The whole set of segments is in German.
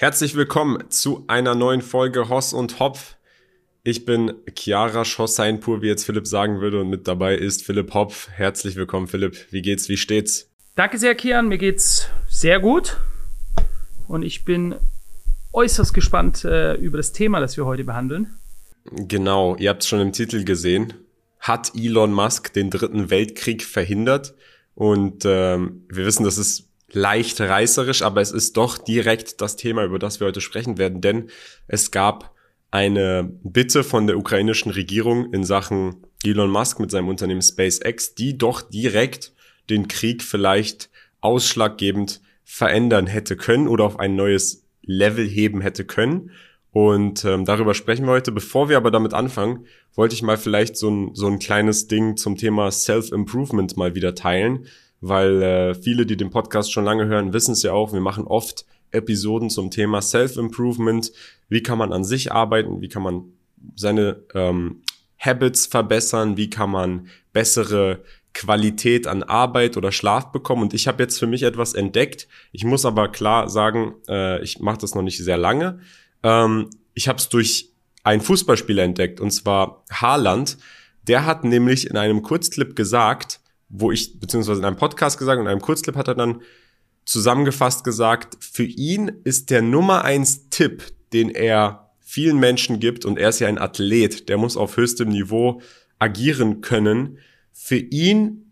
Herzlich willkommen zu einer neuen Folge Hoss und Hopf. Ich bin Chiara Schosseinpur, wie jetzt Philipp sagen würde, und mit dabei ist Philipp Hopf. Herzlich willkommen, Philipp. Wie geht's? Wie steht's? Danke sehr, Kian. Mir geht's sehr gut. Und ich bin äußerst gespannt äh, über das Thema, das wir heute behandeln. Genau, ihr habt es schon im Titel gesehen. Hat Elon Musk den dritten Weltkrieg verhindert? Und ähm, wir wissen, das ist leicht reißerisch, aber es ist doch direkt das Thema, über das wir heute sprechen werden, denn es gab eine Bitte von der ukrainischen Regierung in Sachen Elon Musk mit seinem Unternehmen SpaceX, die doch direkt den Krieg vielleicht ausschlaggebend verändern hätte können oder auf ein neues Level heben hätte können. Und ähm, darüber sprechen wir heute. Bevor wir aber damit anfangen, wollte ich mal vielleicht so ein, so ein kleines Ding zum Thema Self-Improvement mal wieder teilen weil äh, viele, die den Podcast schon lange hören, wissen es ja auch, wir machen oft Episoden zum Thema Self-Improvement. Wie kann man an sich arbeiten? Wie kann man seine ähm, Habits verbessern? Wie kann man bessere Qualität an Arbeit oder Schlaf bekommen? Und ich habe jetzt für mich etwas entdeckt. Ich muss aber klar sagen, äh, ich mache das noch nicht sehr lange. Ähm, ich habe es durch einen Fußballspieler entdeckt, und zwar Haaland. Der hat nämlich in einem Kurzclip gesagt, wo ich, beziehungsweise in einem Podcast gesagt und in einem Kurzclip hat er dann zusammengefasst gesagt, für ihn ist der Nummer eins Tipp, den er vielen Menschen gibt, und er ist ja ein Athlet, der muss auf höchstem Niveau agieren können. Für ihn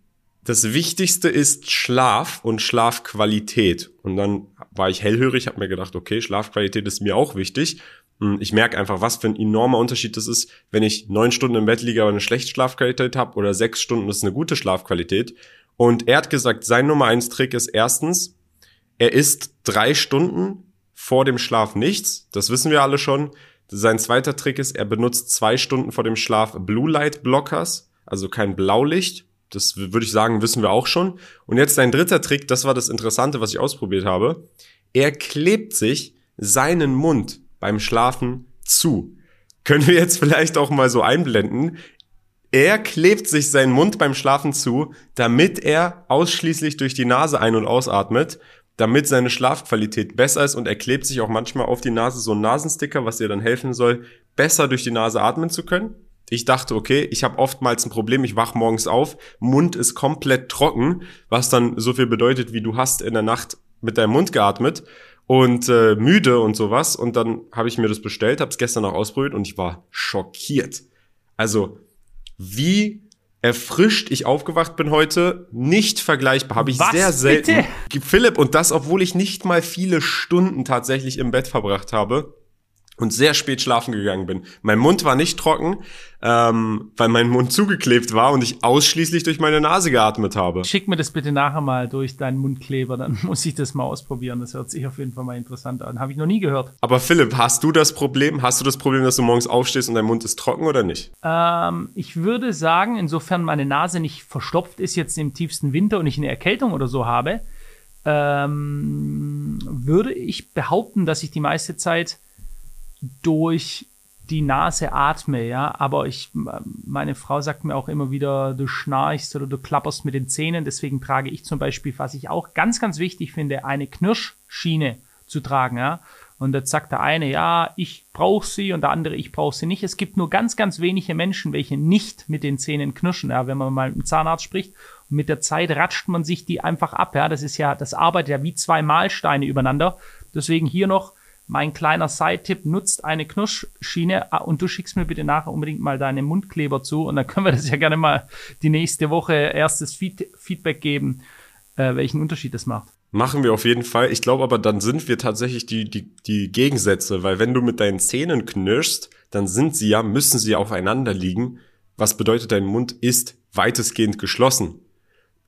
das Wichtigste ist Schlaf und Schlafqualität. Und dann war ich hellhörig, habe mir gedacht, okay, Schlafqualität ist mir auch wichtig. Hm, ich merke einfach, was für ein enormer Unterschied das ist, wenn ich neun Stunden im Bett liege, aber eine schlechte Schlafqualität habe oder sechs Stunden, ist eine gute Schlafqualität. Und er hat gesagt, sein Nummer eins Trick ist erstens, er isst drei Stunden vor dem Schlaf nichts. Das wissen wir alle schon. Sein zweiter Trick ist, er benutzt zwei Stunden vor dem Schlaf Blue Light Blockers, also kein Blaulicht. Das würde ich sagen, wissen wir auch schon. Und jetzt sein dritter Trick, das war das Interessante, was ich ausprobiert habe. Er klebt sich seinen Mund beim Schlafen zu. Können wir jetzt vielleicht auch mal so einblenden. Er klebt sich seinen Mund beim Schlafen zu, damit er ausschließlich durch die Nase ein- und ausatmet, damit seine Schlafqualität besser ist und er klebt sich auch manchmal auf die Nase so ein Nasensticker, was dir dann helfen soll, besser durch die Nase atmen zu können. Ich dachte, okay, ich habe oftmals ein Problem, ich wach morgens auf, Mund ist komplett trocken, was dann so viel bedeutet, wie du hast in der Nacht mit deinem Mund geatmet und äh, müde und sowas. Und dann habe ich mir das bestellt, habe es gestern auch ausprobiert und ich war schockiert. Also wie erfrischt ich aufgewacht bin heute, nicht vergleichbar, habe ich Was, sehr selten. Bitte? Philipp, und das, obwohl ich nicht mal viele Stunden tatsächlich im Bett verbracht habe und sehr spät schlafen gegangen bin. Mein Mund war nicht trocken, ähm, weil mein Mund zugeklebt war und ich ausschließlich durch meine Nase geatmet habe. Schick mir das bitte nachher mal durch deinen Mundkleber, dann muss ich das mal ausprobieren. Das hört sich auf jeden Fall mal interessant an. Habe ich noch nie gehört. Aber Philipp, hast du das Problem? Hast du das Problem, dass du morgens aufstehst und dein Mund ist trocken oder nicht? Ähm, ich würde sagen, insofern meine Nase nicht verstopft ist jetzt im tiefsten Winter und ich eine Erkältung oder so habe, ähm, würde ich behaupten, dass ich die meiste Zeit durch die Nase atme, ja, aber ich, meine Frau sagt mir auch immer wieder, du schnarchst oder du klapperst mit den Zähnen, deswegen trage ich zum Beispiel, was ich auch ganz, ganz wichtig finde, eine Knirschschiene zu tragen, ja. Und jetzt sagt der eine, ja, ich brauche sie und der andere, ich brauche sie nicht. Es gibt nur ganz, ganz wenige Menschen, welche nicht mit den Zähnen knirschen, ja, wenn man mal mit dem Zahnarzt spricht. Und mit der Zeit ratscht man sich die einfach ab, ja. Das ist ja, das arbeitet ja wie zwei Mahlsteine übereinander. Deswegen hier noch mein kleiner Side-Tipp, nutzt eine Knirschschiene ah, und du schickst mir bitte nachher unbedingt mal deine Mundkleber zu und dann können wir das ja gerne mal die nächste Woche erstes Feed Feedback geben, äh, welchen Unterschied das macht. Machen wir auf jeden Fall. Ich glaube aber, dann sind wir tatsächlich die, die, die Gegensätze, weil wenn du mit deinen Zähnen knirschst, dann sind sie ja, müssen sie aufeinander liegen. Was bedeutet, dein Mund ist weitestgehend geschlossen.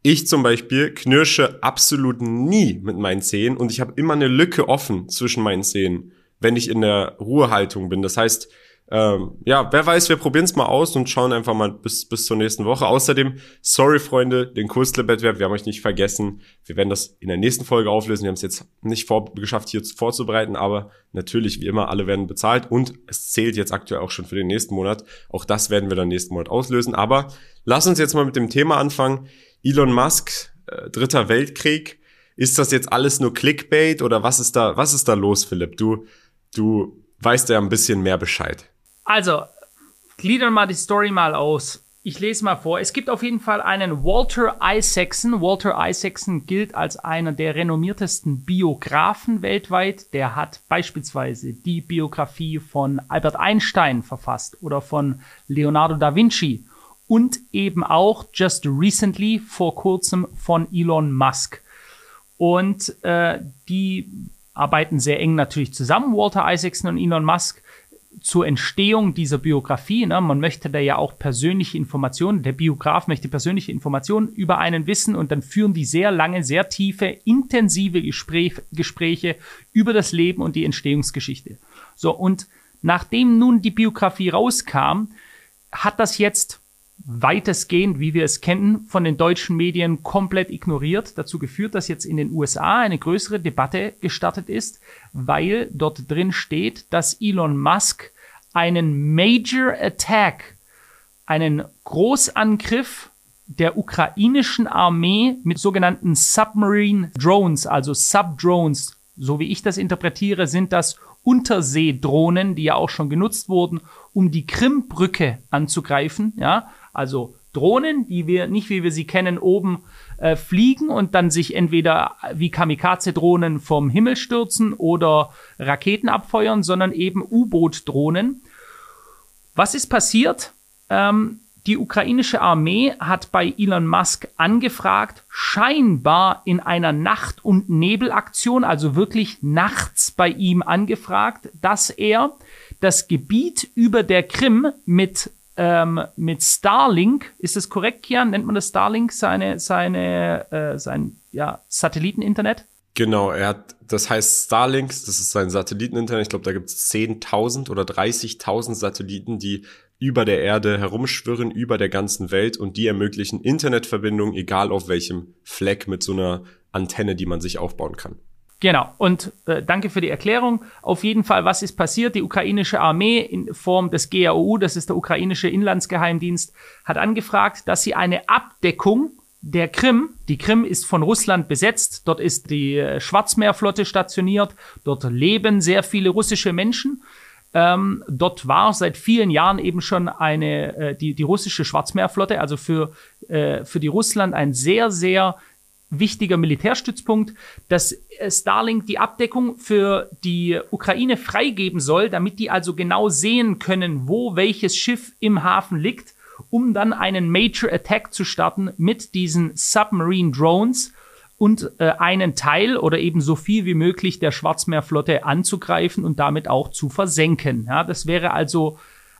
Ich zum Beispiel knirsche absolut nie mit meinen Zähnen und ich habe immer eine Lücke offen zwischen meinen Zähnen, wenn ich in der Ruhehaltung bin. Das heißt, ähm, ja, wer weiß, wir probieren es mal aus und schauen einfach mal bis, bis zur nächsten Woche. Außerdem, sorry Freunde, den Kursclub-Wettbewerb, wir haben euch nicht vergessen. Wir werden das in der nächsten Folge auflösen. Wir haben es jetzt nicht vor, geschafft, hier vorzubereiten, aber natürlich, wie immer, alle werden bezahlt und es zählt jetzt aktuell auch schon für den nächsten Monat. Auch das werden wir dann nächsten Monat auslösen. Aber lass uns jetzt mal mit dem Thema anfangen. Elon Musk, äh, dritter Weltkrieg. ist das jetzt alles nur Clickbait oder was ist da, was ist da los, Philipp? Du, du weißt ja ein bisschen mehr Bescheid. Also, gliedern mal die Story mal aus. Ich lese mal vor. Es gibt auf jeden Fall einen Walter Isaacson. Walter Isaacson gilt als einer der renommiertesten Biografen weltweit. Der hat beispielsweise die Biografie von Albert Einstein verfasst oder von Leonardo da Vinci und eben auch just recently vor kurzem von Elon Musk. Und äh, die arbeiten sehr eng natürlich zusammen, Walter Isaacson und Elon Musk zur Entstehung dieser Biografie. Ne? Man möchte da ja auch persönliche Informationen, der Biograf möchte persönliche Informationen über einen wissen und dann führen die sehr lange, sehr tiefe, intensive Gespräch, Gespräche über das Leben und die Entstehungsgeschichte. So, und nachdem nun die Biografie rauskam, hat das jetzt weitestgehend, wie wir es kennen, von den deutschen Medien komplett ignoriert, dazu geführt, dass jetzt in den USA eine größere Debatte gestartet ist, weil dort drin steht, dass Elon Musk einen Major Attack, einen Großangriff der ukrainischen Armee mit sogenannten Submarine Drones, also Subdrones, so wie ich das interpretiere, sind das Unterseedrohnen, die ja auch schon genutzt wurden, um die Krimbrücke anzugreifen, ja, also Drohnen, die wir nicht, wie wir sie kennen, oben äh, fliegen und dann sich entweder wie Kamikaze-Drohnen vom Himmel stürzen oder Raketen abfeuern, sondern eben U-Boot-Drohnen. Was ist passiert? Ähm, die ukrainische Armee hat bei Elon Musk angefragt, scheinbar in einer Nacht- und Nebelaktion, also wirklich nachts bei ihm angefragt, dass er das Gebiet über der Krim mit ähm, mit Starlink, ist es korrekt, Kian? Nennt man das Starlink seine, seine, äh, sein ja, Satelliteninternet? Genau, er hat, das heißt Starlink, das ist sein Satelliteninternet. Ich glaube, da gibt es 10.000 oder 30.000 Satelliten, die über der Erde herumschwirren, über der ganzen Welt und die ermöglichen Internetverbindungen, egal auf welchem Fleck mit so einer Antenne, die man sich aufbauen kann. Genau, und äh, danke für die Erklärung. Auf jeden Fall, was ist passiert? Die ukrainische Armee in Form des GAU, das ist der ukrainische Inlandsgeheimdienst, hat angefragt, dass sie eine Abdeckung der Krim, die Krim ist von Russland besetzt, dort ist die äh, Schwarzmeerflotte stationiert, dort leben sehr viele russische Menschen. Ähm, dort war seit vielen Jahren eben schon eine, äh, die, die russische Schwarzmeerflotte, also für, äh, für die Russland ein sehr, sehr wichtiger Militärstützpunkt, dass äh, Starlink die Abdeckung für die Ukraine freigeben soll, damit die also genau sehen können, wo welches Schiff im Hafen liegt, um dann einen Major Attack zu starten mit diesen Submarine Drones und äh, einen Teil oder eben so viel wie möglich der Schwarzmeerflotte anzugreifen und damit auch zu versenken. Ja, das wäre also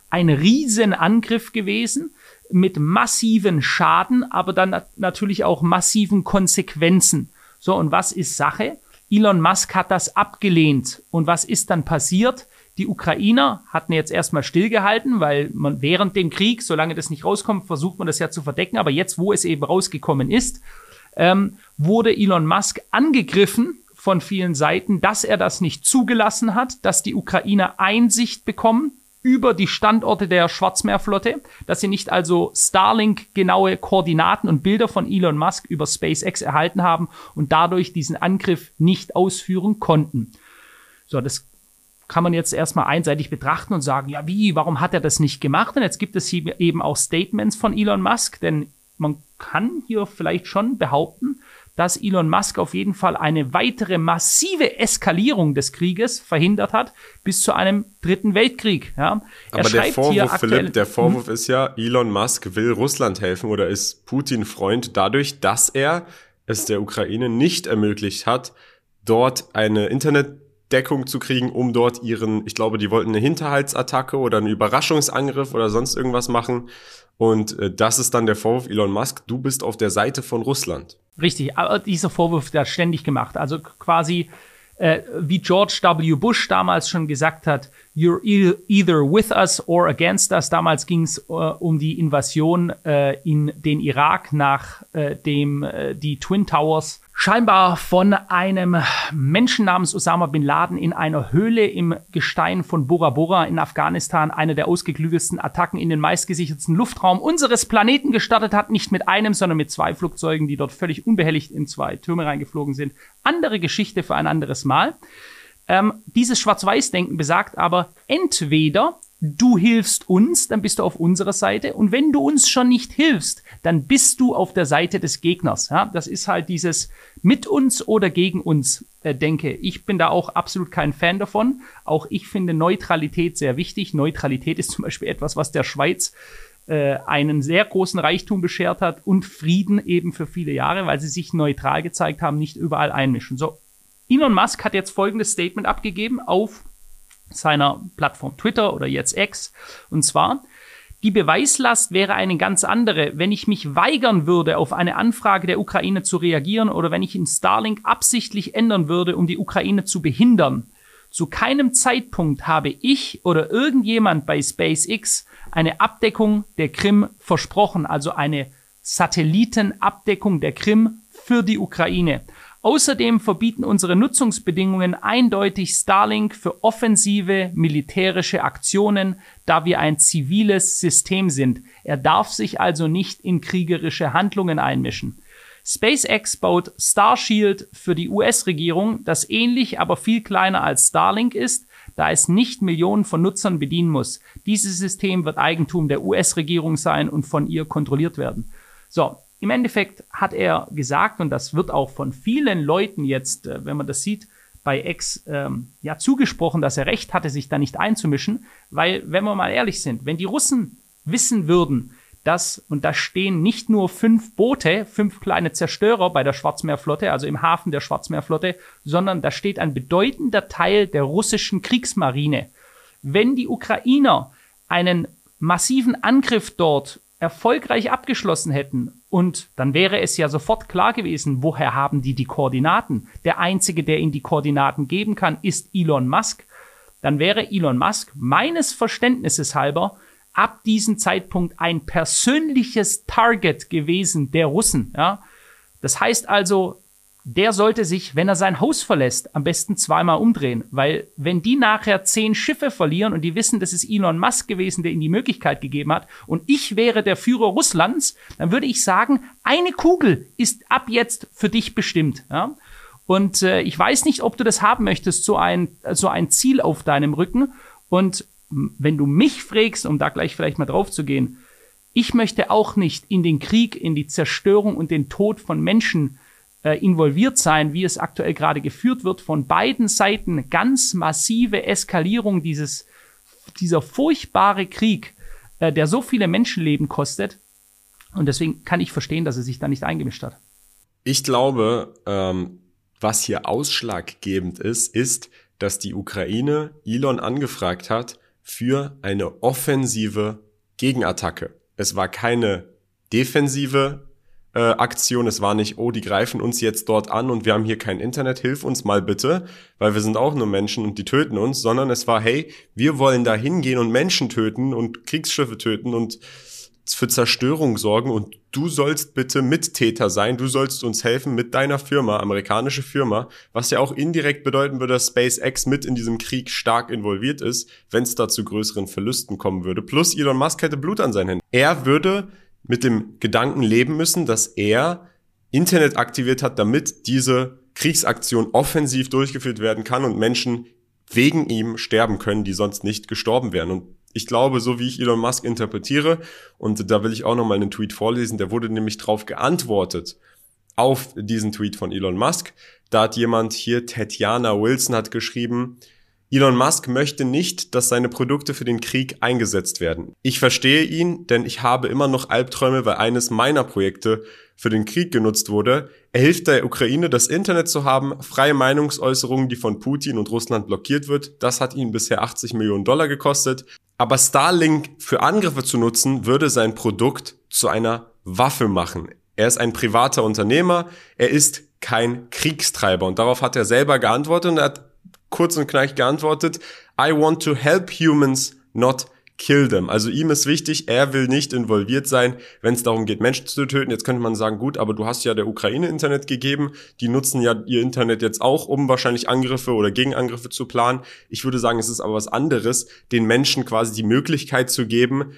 ein Riesenangriff gewesen mit massiven Schaden, aber dann natürlich auch massiven Konsequenzen. So, und was ist Sache? Elon Musk hat das abgelehnt. Und was ist dann passiert? Die Ukrainer hatten jetzt erstmal stillgehalten, weil man während dem Krieg, solange das nicht rauskommt, versucht man das ja zu verdecken. Aber jetzt, wo es eben rausgekommen ist, ähm, wurde Elon Musk angegriffen von vielen Seiten, dass er das nicht zugelassen hat, dass die Ukrainer Einsicht bekommen über die Standorte der Schwarzmeerflotte, dass sie nicht also Starlink genaue Koordinaten und Bilder von Elon Musk über SpaceX erhalten haben und dadurch diesen Angriff nicht ausführen konnten. So, das kann man jetzt erstmal einseitig betrachten und sagen, ja, wie, warum hat er das nicht gemacht? Und jetzt gibt es hier eben auch Statements von Elon Musk, denn man kann hier vielleicht schon behaupten, dass Elon Musk auf jeden Fall eine weitere massive Eskalierung des Krieges verhindert hat, bis zu einem dritten Weltkrieg. Ja. Aber der Vorwurf, Philipp, der Vorwurf ist ja, Elon Musk will Russland helfen oder ist Putin Freund dadurch, dass er es der Ukraine nicht ermöglicht hat, dort eine Internetdeckung zu kriegen, um dort ihren, ich glaube, die wollten eine Hinterhaltsattacke oder einen Überraschungsangriff oder sonst irgendwas machen. Und äh, das ist dann der Vorwurf, Elon Musk, du bist auf der Seite von Russland. Richtig, aber dieser Vorwurf, hat ständig gemacht. Also quasi, äh, wie George W. Bush damals schon gesagt hat, you're e-, either with us or against us. Damals ging es äh, um die Invasion äh, in den Irak, nachdem äh, die Twin Towers scheinbar von einem Menschen namens Osama bin Laden in einer Höhle im Gestein von Bora Bora in Afghanistan eine der ausgeklügelsten Attacken in den meistgesichertsten Luftraum unseres Planeten gestartet hat. Nicht mit einem, sondern mit zwei Flugzeugen, die dort völlig unbehelligt in zwei Türme reingeflogen sind. Andere Geschichte für ein anderes Mal. Ähm, dieses Schwarz-Weiß-Denken besagt aber, entweder du hilfst uns, dann bist du auf unserer Seite. Und wenn du uns schon nicht hilfst, dann bist du auf der Seite des Gegners. Ja, das ist halt dieses mit uns oder gegen uns äh, denke. Ich bin da auch absolut kein Fan davon. Auch ich finde Neutralität sehr wichtig. Neutralität ist zum Beispiel etwas, was der Schweiz äh, einen sehr großen Reichtum beschert hat und Frieden eben für viele Jahre, weil sie sich neutral gezeigt haben, nicht überall einmischen. So, Elon Musk hat jetzt folgendes Statement abgegeben auf seiner Plattform Twitter oder jetzt X. Und zwar, die Beweislast wäre eine ganz andere, wenn ich mich weigern würde, auf eine Anfrage der Ukraine zu reagieren oder wenn ich in Starlink absichtlich ändern würde, um die Ukraine zu behindern. Zu keinem Zeitpunkt habe ich oder irgendjemand bei SpaceX eine Abdeckung der Krim versprochen, also eine Satellitenabdeckung der Krim für die Ukraine. Außerdem verbieten unsere Nutzungsbedingungen eindeutig Starlink für offensive militärische Aktionen, da wir ein ziviles System sind. Er darf sich also nicht in kriegerische Handlungen einmischen. SpaceX baut Starshield für die US-Regierung, das ähnlich, aber viel kleiner als Starlink ist, da es nicht Millionen von Nutzern bedienen muss. Dieses System wird Eigentum der US-Regierung sein und von ihr kontrolliert werden. So, im Endeffekt hat er gesagt, und das wird auch von vielen Leuten jetzt, äh, wenn man das sieht, bei Ex ähm, ja zugesprochen, dass er recht hatte, sich da nicht einzumischen, weil, wenn wir mal ehrlich sind, wenn die Russen wissen würden, dass, und da stehen nicht nur fünf Boote, fünf kleine Zerstörer bei der Schwarzmeerflotte, also im Hafen der Schwarzmeerflotte, sondern da steht ein bedeutender Teil der russischen Kriegsmarine. Wenn die Ukrainer einen massiven Angriff dort erfolgreich abgeschlossen hätten und dann wäre es ja sofort klar gewesen, woher haben die die Koordinaten? Der einzige, der ihnen die Koordinaten geben kann, ist Elon Musk. Dann wäre Elon Musk meines Verständnisses halber ab diesem Zeitpunkt ein persönliches Target gewesen der Russen. Ja? Das heißt also, der sollte sich, wenn er sein Haus verlässt, am besten zweimal umdrehen. Weil wenn die nachher zehn Schiffe verlieren und die wissen, das ist Elon Musk gewesen, der ihnen die Möglichkeit gegeben hat, und ich wäre der Führer Russlands, dann würde ich sagen, eine Kugel ist ab jetzt für dich bestimmt. Ja? Und äh, ich weiß nicht, ob du das haben möchtest, so ein, so ein Ziel auf deinem Rücken. Und wenn du mich fragst, um da gleich vielleicht mal drauf zu gehen, ich möchte auch nicht in den Krieg, in die Zerstörung und den Tod von Menschen involviert sein, wie es aktuell gerade geführt wird, von beiden Seiten ganz massive Eskalierung dieses, dieser furchtbare Krieg, äh, der so viele Menschenleben kostet. Und deswegen kann ich verstehen, dass er sich da nicht eingemischt hat. Ich glaube, ähm, was hier ausschlaggebend ist, ist, dass die Ukraine Elon angefragt hat für eine offensive Gegenattacke. Es war keine defensive äh, Aktion. Es war nicht, oh, die greifen uns jetzt dort an und wir haben hier kein Internet, hilf uns mal bitte, weil wir sind auch nur Menschen und die töten uns, sondern es war, hey, wir wollen da hingehen und Menschen töten und Kriegsschiffe töten und für Zerstörung sorgen und du sollst bitte Mittäter sein, du sollst uns helfen mit deiner Firma, amerikanische Firma, was ja auch indirekt bedeuten würde, dass SpaceX mit in diesem Krieg stark involviert ist, wenn es da zu größeren Verlusten kommen würde. Plus Elon Musk hätte Blut an seinen Händen. Er würde mit dem Gedanken leben müssen, dass er Internet aktiviert hat, damit diese Kriegsaktion offensiv durchgeführt werden kann und Menschen wegen ihm sterben können, die sonst nicht gestorben wären. Und ich glaube, so wie ich Elon Musk interpretiere, und da will ich auch nochmal einen Tweet vorlesen, der wurde nämlich drauf geantwortet auf diesen Tweet von Elon Musk. Da hat jemand hier, Tatjana Wilson hat geschrieben, Elon Musk möchte nicht, dass seine Produkte für den Krieg eingesetzt werden. Ich verstehe ihn, denn ich habe immer noch Albträume, weil eines meiner Projekte für den Krieg genutzt wurde. Er hilft der Ukraine, das Internet zu haben, freie Meinungsäußerungen, die von Putin und Russland blockiert wird. Das hat ihn bisher 80 Millionen Dollar gekostet. Aber Starlink für Angriffe zu nutzen, würde sein Produkt zu einer Waffe machen. Er ist ein privater Unternehmer, er ist kein Kriegstreiber. Und darauf hat er selber geantwortet und er hat kurz und knackig geantwortet, I want to help humans, not kill them. Also ihm ist wichtig, er will nicht involviert sein, wenn es darum geht, Menschen zu töten. Jetzt könnte man sagen, gut, aber du hast ja der Ukraine Internet gegeben. Die nutzen ja ihr Internet jetzt auch, um wahrscheinlich Angriffe oder Gegenangriffe zu planen. Ich würde sagen, es ist aber was anderes, den Menschen quasi die Möglichkeit zu geben,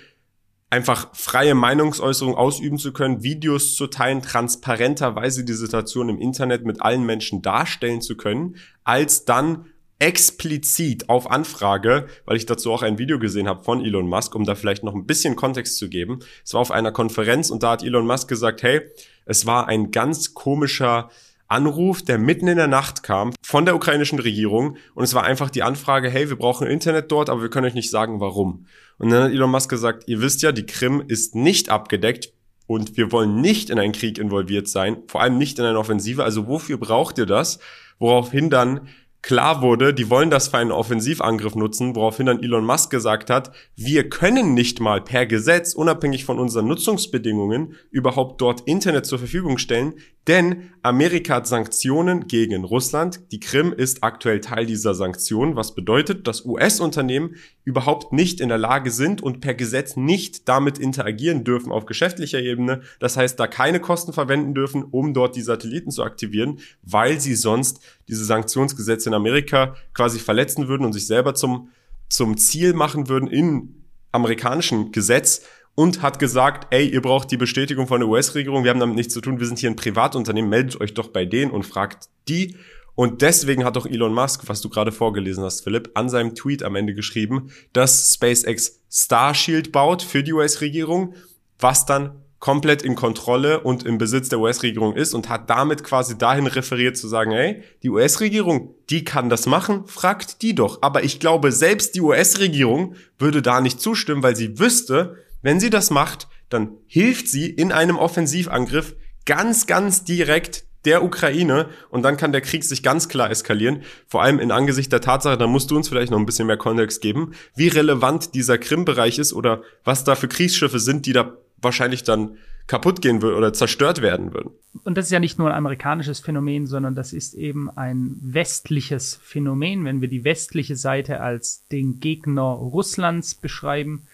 einfach freie Meinungsäußerung ausüben zu können, Videos zu teilen, transparenterweise die Situation im Internet mit allen Menschen darstellen zu können, als dann explizit auf Anfrage, weil ich dazu auch ein Video gesehen habe von Elon Musk, um da vielleicht noch ein bisschen Kontext zu geben. Es war auf einer Konferenz und da hat Elon Musk gesagt, hey, es war ein ganz komischer Anruf, der mitten in der Nacht kam von der ukrainischen Regierung und es war einfach die Anfrage, hey, wir brauchen Internet dort, aber wir können euch nicht sagen, warum. Und dann hat Elon Musk gesagt, ihr wisst ja, die Krim ist nicht abgedeckt und wir wollen nicht in einen Krieg involviert sein, vor allem nicht in eine Offensive, also wofür braucht ihr das? Woraufhin dann klar wurde, die wollen das für einen Offensivangriff nutzen, woraufhin dann Elon Musk gesagt hat, wir können nicht mal per Gesetz, unabhängig von unseren Nutzungsbedingungen, überhaupt dort Internet zur Verfügung stellen, denn Amerika hat Sanktionen gegen Russland. Die Krim ist aktuell Teil dieser Sanktionen, was bedeutet, dass US-Unternehmen überhaupt nicht in der Lage sind und per Gesetz nicht damit interagieren dürfen auf geschäftlicher Ebene. Das heißt, da keine Kosten verwenden dürfen, um dort die Satelliten zu aktivieren, weil sie sonst diese Sanktionsgesetze in Amerika quasi verletzen würden und sich selber zum, zum Ziel machen würden in amerikanischen Gesetz und hat gesagt, ey, ihr braucht die Bestätigung von der US-Regierung, wir haben damit nichts zu tun, wir sind hier ein Privatunternehmen, meldet euch doch bei denen und fragt die. Und deswegen hat auch Elon Musk, was du gerade vorgelesen hast, Philipp, an seinem Tweet am Ende geschrieben, dass SpaceX Starshield baut für die US-Regierung, was dann komplett in Kontrolle und im Besitz der US-Regierung ist und hat damit quasi dahin referiert zu sagen, ey, die US-Regierung, die kann das machen, fragt die doch. Aber ich glaube, selbst die US-Regierung würde da nicht zustimmen, weil sie wüsste, wenn sie das macht, dann hilft sie in einem Offensivangriff ganz, ganz direkt der Ukraine und dann kann der Krieg sich ganz klar eskalieren. Vor allem in Angesicht der Tatsache, da musst du uns vielleicht noch ein bisschen mehr Kontext geben, wie relevant dieser Krim-Bereich ist oder was da für Kriegsschiffe sind, die da wahrscheinlich dann kaputt gehen würden oder zerstört werden würden. Und das ist ja nicht nur ein amerikanisches Phänomen, sondern das ist eben ein westliches Phänomen, wenn wir die westliche Seite als den Gegner Russlands beschreiben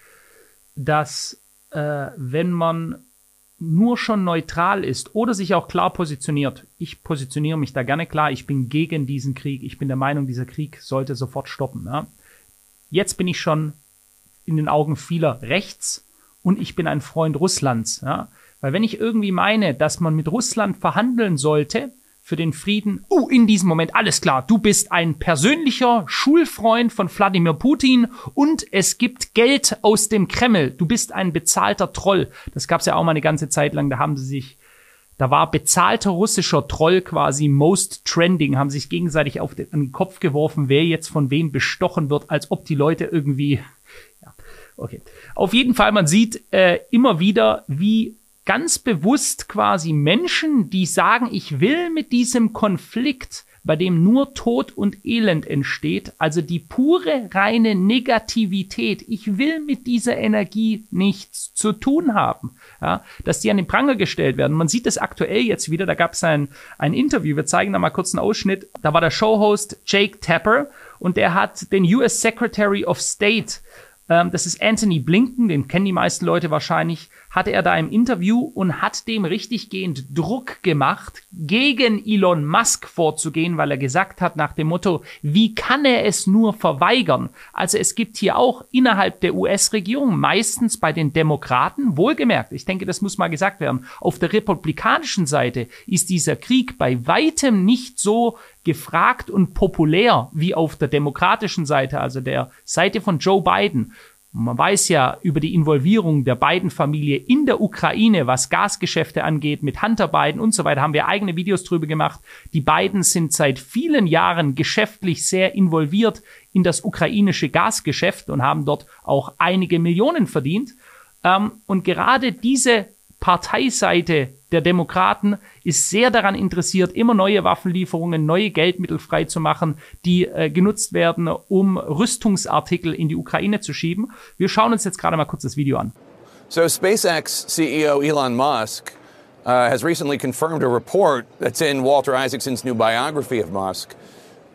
dass äh, wenn man nur schon neutral ist oder sich auch klar positioniert, ich positioniere mich da gerne klar, ich bin gegen diesen Krieg, ich bin der Meinung, dieser Krieg sollte sofort stoppen. Ja. Jetzt bin ich schon in den Augen vieler rechts und ich bin ein Freund Russlands. Ja. Weil wenn ich irgendwie meine, dass man mit Russland verhandeln sollte, für den Frieden. Oh, in diesem Moment, alles klar, du bist ein persönlicher Schulfreund von Wladimir Putin und es gibt Geld aus dem Kreml. Du bist ein bezahlter Troll. Das gab's ja auch mal eine ganze Zeit lang, da haben sie sich da war bezahlter russischer Troll quasi most trending, haben sich gegenseitig auf den, den Kopf geworfen, wer jetzt von wem bestochen wird, als ob die Leute irgendwie, okay. Auf jeden Fall, man sieht äh, immer wieder, wie ganz bewusst quasi Menschen, die sagen, ich will mit diesem Konflikt, bei dem nur Tod und Elend entsteht, also die pure reine Negativität, ich will mit dieser Energie nichts zu tun haben, ja, dass die an den Pranger gestellt werden. Man sieht es aktuell jetzt wieder, da gab es ein, ein Interview, wir zeigen da mal kurz einen Ausschnitt, da war der Showhost Jake Tapper und der hat den US Secretary of State ähm, das ist Anthony Blinken, den kennen die meisten Leute wahrscheinlich, hatte er da im Interview und hat dem richtiggehend Druck gemacht, gegen Elon Musk vorzugehen, weil er gesagt hat nach dem Motto, wie kann er es nur verweigern? Also es gibt hier auch innerhalb der US-Regierung, meistens bei den Demokraten, wohlgemerkt, ich denke, das muss mal gesagt werden, auf der republikanischen Seite ist dieser Krieg bei weitem nicht so gefragt und populär wie auf der demokratischen Seite, also der Seite von Joe Biden. Man weiß ja über die Involvierung der beiden Familie in der Ukraine, was Gasgeschäfte angeht, mit Hunter Biden und so weiter, haben wir eigene Videos drüber gemacht. Die beiden sind seit vielen Jahren geschäftlich sehr involviert in das ukrainische Gasgeschäft und haben dort auch einige Millionen verdient. Ähm, und gerade diese Parteiseite der Demokraten ist sehr daran interessiert, immer neue Waffenlieferungen, neue Geldmittel freizumachen, die äh, genutzt werden, um Rüstungsartikel in die Ukraine zu schieben. Wir schauen uns jetzt gerade mal kurz das Video an. So SpaceX CEO Elon Musk uh, has recently confirmed a report that's in Walter Isaacson's new biography of Musk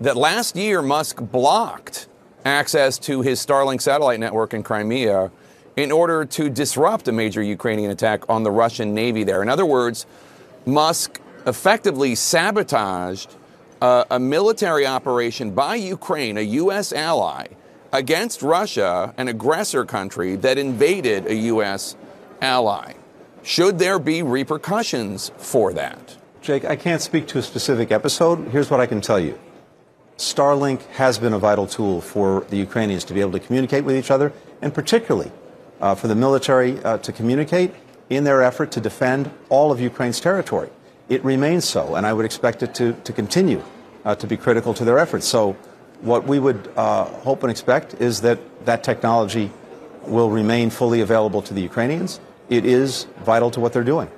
that last year Musk blocked access to his Starlink satellite network in Crimea in order to disrupt a major Ukrainian attack on the Russian Navy there. In other words, Musk effectively sabotaged uh, a military operation by Ukraine, a U.S. ally, against Russia, an aggressor country that invaded a U.S. ally. Should there be repercussions for that? Jake, I can't speak to a specific episode. Here's what I can tell you Starlink has been a vital tool for the Ukrainians to be able to communicate with each other, and particularly uh, for the military uh, to communicate in their effort to defend all of Ukraine's territory. It remains so, and I would expect it to, to continue uh, to be critical to their efforts. So, what we would uh, hope and expect is that that technology will remain fully available to the Ukrainians. It is vital to what they're doing.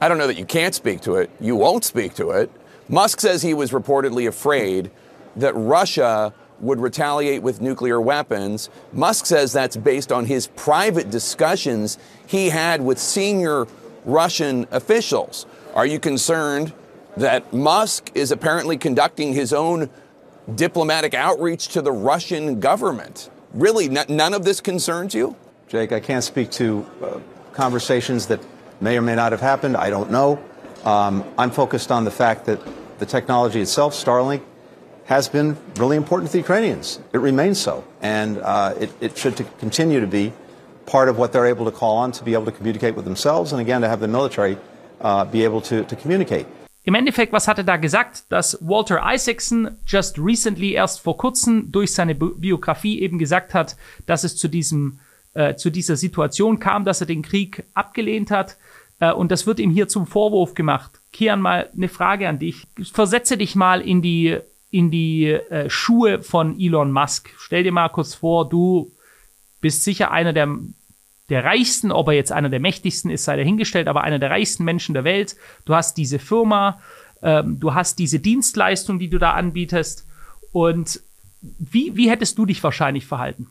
I don't know that you can't speak to it. You won't speak to it. Musk says he was reportedly afraid that Russia would retaliate with nuclear weapons. Musk says that's based on his private discussions he had with senior Russian officials. Are you concerned that Musk is apparently conducting his own diplomatic outreach to the Russian government? Really, n- none of this concerns you? Jake, I can't speak to uh, conversations that may or may not have happened. I don't know. Um, I'm focused on the fact that the technology itself, Starlink, has been really important to the Ukrainians. It remains so. And uh, it, it, should continue to be part of what they're able to call on to be able to communicate with themselves and again to have the military uh, be able to, to communicate. Im Endeffekt, was hat er da gesagt? Dass Walter Isaacson just recently, erst vor kurzem, durch seine Biografie eben gesagt hat, dass es zu diesem, äh, zu dieser Situation kam, dass er den Krieg abgelehnt hat. Äh, und das wird ihm hier zum Vorwurf gemacht. Kian, mal eine Frage an dich. Versetze dich mal in die, in die äh, Schuhe von Elon Musk. Stell dir mal kurz vor, du bist sicher einer der, der reichsten, ob er jetzt einer der mächtigsten ist, sei dahingestellt, aber einer der reichsten Menschen der Welt. Du hast diese Firma, ähm, du hast diese Dienstleistung, die du da anbietest. Und wie, wie hättest du dich wahrscheinlich verhalten?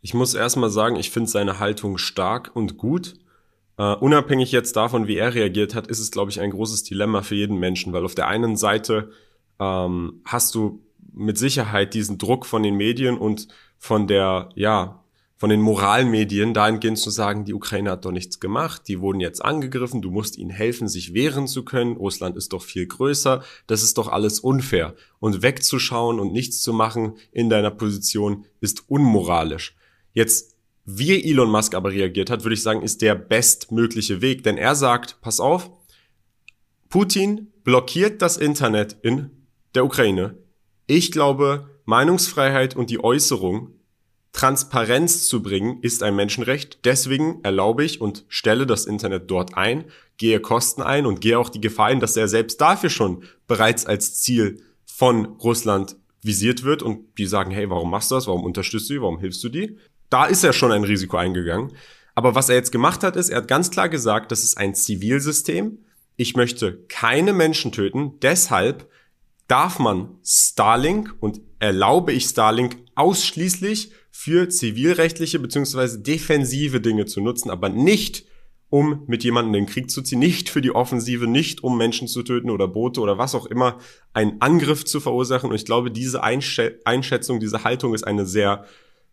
Ich muss erstmal sagen, ich finde seine Haltung stark und gut. Uh, unabhängig jetzt davon, wie er reagiert hat, ist es, glaube ich, ein großes Dilemma für jeden Menschen, weil auf der einen Seite ähm, hast du mit Sicherheit diesen Druck von den Medien und von der, ja, von den Moralmedien dahingehend zu sagen, die Ukraine hat doch nichts gemacht, die wurden jetzt angegriffen, du musst ihnen helfen, sich wehren zu können, Russland ist doch viel größer, das ist doch alles unfair. Und wegzuschauen und nichts zu machen in deiner Position ist unmoralisch. Jetzt wie Elon Musk aber reagiert hat, würde ich sagen, ist der bestmögliche Weg. Denn er sagt, pass auf, Putin blockiert das Internet in der Ukraine. Ich glaube, Meinungsfreiheit und die Äußerung, Transparenz zu bringen, ist ein Menschenrecht. Deswegen erlaube ich und stelle das Internet dort ein, gehe Kosten ein und gehe auch die Gefahr ein, dass er selbst dafür schon bereits als Ziel von Russland visiert wird und die sagen, hey, warum machst du das? Warum unterstützt du die? Warum hilfst du die? da ist er schon ein Risiko eingegangen. Aber was er jetzt gemacht hat, ist, er hat ganz klar gesagt, das ist ein Zivilsystem. Ich möchte keine Menschen töten. Deshalb darf man Starlink und erlaube ich Starlink ausschließlich für zivilrechtliche beziehungsweise defensive Dinge zu nutzen, aber nicht um mit jemandem in den Krieg zu ziehen, nicht für die Offensive, nicht um Menschen zu töten oder Boote oder was auch immer, einen Angriff zu verursachen. Und ich glaube, diese Einschätzung, diese Haltung ist eine sehr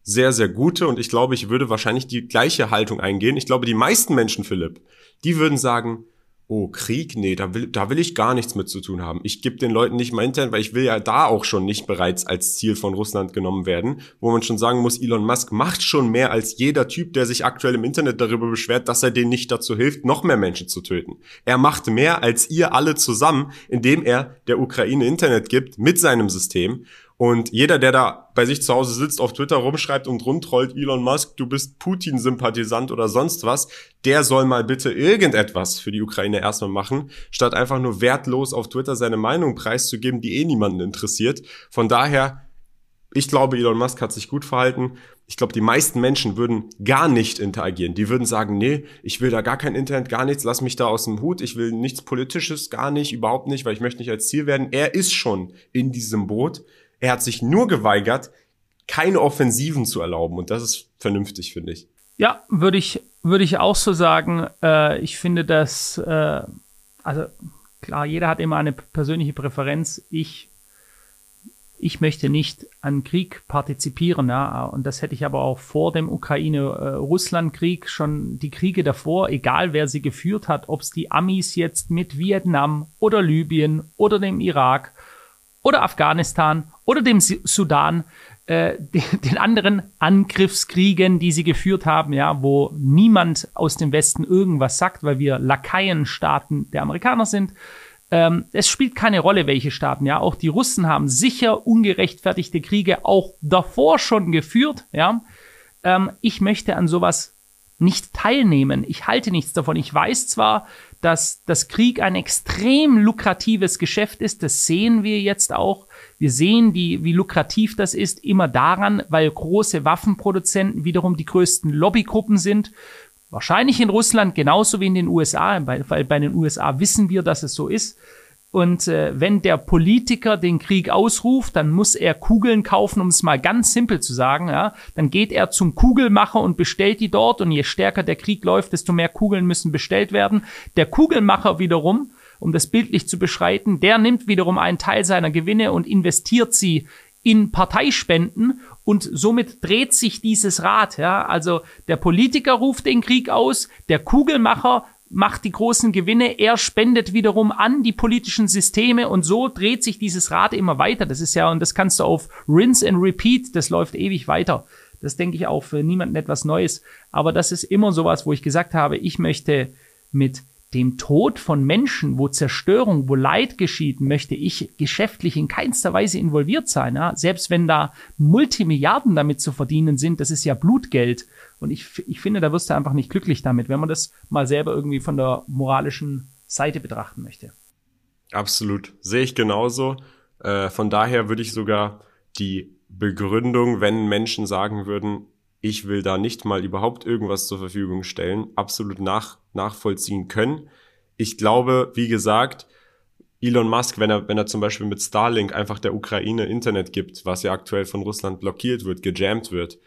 sehr, sehr gute und ich glaube, ich würde wahrscheinlich die gleiche Haltung eingehen. Ich glaube, die meisten Menschen, Philipp, die würden sagen, oh, Krieg, nee, da will, da will ich gar nichts mit zu tun haben. Ich gebe den Leuten nicht mein Internet, weil ich will ja da auch schon nicht bereits als Ziel von Russland genommen werden, wo man schon sagen muss, Elon Musk macht schon mehr als jeder Typ, der sich aktuell im Internet darüber beschwert, dass er denen nicht dazu hilft, noch mehr Menschen zu töten. Er macht mehr als ihr alle zusammen, indem er der Ukraine Internet gibt mit seinem System. Und jeder, der da bei sich zu Hause sitzt, auf Twitter rumschreibt und rumtrollt, Elon Musk, du bist Putin-Sympathisant oder sonst was, der soll mal bitte irgendetwas für die Ukraine erstmal machen, statt einfach nur wertlos auf Twitter seine Meinung preiszugeben, die eh niemanden interessiert. Von daher, ich glaube, Elon Musk hat sich gut verhalten. Ich glaube, die meisten Menschen würden gar nicht interagieren. Die würden sagen, nee, ich will da gar kein Internet, gar nichts, lass mich da aus dem Hut, ich will nichts Politisches, gar nicht, überhaupt nicht, weil ich möchte nicht als Ziel werden. Er ist schon in diesem Boot. Er hat sich nur geweigert, keine Offensiven zu erlauben. Und das ist vernünftig, finde ich. Ja, würde ich, würde ich auch so sagen. Äh, ich finde, dass, äh, also klar, jeder hat immer eine persönliche Präferenz. Ich, ich möchte nicht an Krieg partizipieren, ja, und das hätte ich aber auch vor dem Ukraine-Russland-Krieg schon die Kriege davor, egal wer sie geführt hat, ob es die Amis jetzt mit Vietnam oder Libyen oder dem Irak oder Afghanistan oder dem Sudan, äh, den anderen Angriffskriegen, die sie geführt haben, ja, wo niemand aus dem Westen irgendwas sagt, weil wir Lakaienstaaten der Amerikaner sind. Ähm, es spielt keine Rolle, welche Staaten, ja. Auch die Russen haben sicher ungerechtfertigte Kriege auch davor schon geführt, ja. Ähm, ich möchte an sowas nicht teilnehmen. Ich halte nichts davon. Ich weiß zwar, dass das Krieg ein extrem lukratives Geschäft ist. Das sehen wir jetzt auch. Wir sehen, die, wie lukrativ das ist, immer daran, weil große Waffenproduzenten wiederum die größten Lobbygruppen sind. Wahrscheinlich in Russland genauso wie in den USA, weil bei den USA wissen wir, dass es so ist. Und äh, wenn der Politiker den Krieg ausruft, dann muss er Kugeln kaufen, um es mal ganz simpel zu sagen. Ja? Dann geht er zum Kugelmacher und bestellt die dort. Und je stärker der Krieg läuft, desto mehr Kugeln müssen bestellt werden. Der Kugelmacher wiederum, um das bildlich zu beschreiten, der nimmt wiederum einen Teil seiner Gewinne und investiert sie in Parteispenden und somit dreht sich dieses Rad. Ja? Also der Politiker ruft den Krieg aus, der Kugelmacher macht die großen Gewinne, er spendet wiederum an die politischen Systeme und so dreht sich dieses Rad immer weiter. Das ist ja, und das kannst du auf Rinse and Repeat, das läuft ewig weiter. Das denke ich auch für niemanden etwas Neues. Aber das ist immer sowas, wo ich gesagt habe, ich möchte mit dem Tod von Menschen, wo Zerstörung, wo Leid geschieht, möchte ich geschäftlich in keinster Weise involviert sein. Ja? Selbst wenn da Multimilliarden damit zu verdienen sind, das ist ja Blutgeld. Und ich, ich finde, da wirst du einfach nicht glücklich damit, wenn man das mal selber irgendwie von der moralischen Seite betrachten möchte. Absolut. Sehe ich genauso. Äh, von daher würde ich sogar die Begründung, wenn Menschen sagen würden, ich will da nicht mal überhaupt irgendwas zur Verfügung stellen, absolut nach, nachvollziehen können. Ich glaube, wie gesagt, Elon Musk, wenn er, wenn er zum Beispiel mit Starlink einfach der Ukraine Internet gibt, was ja aktuell von Russland blockiert wird, gejammt wird,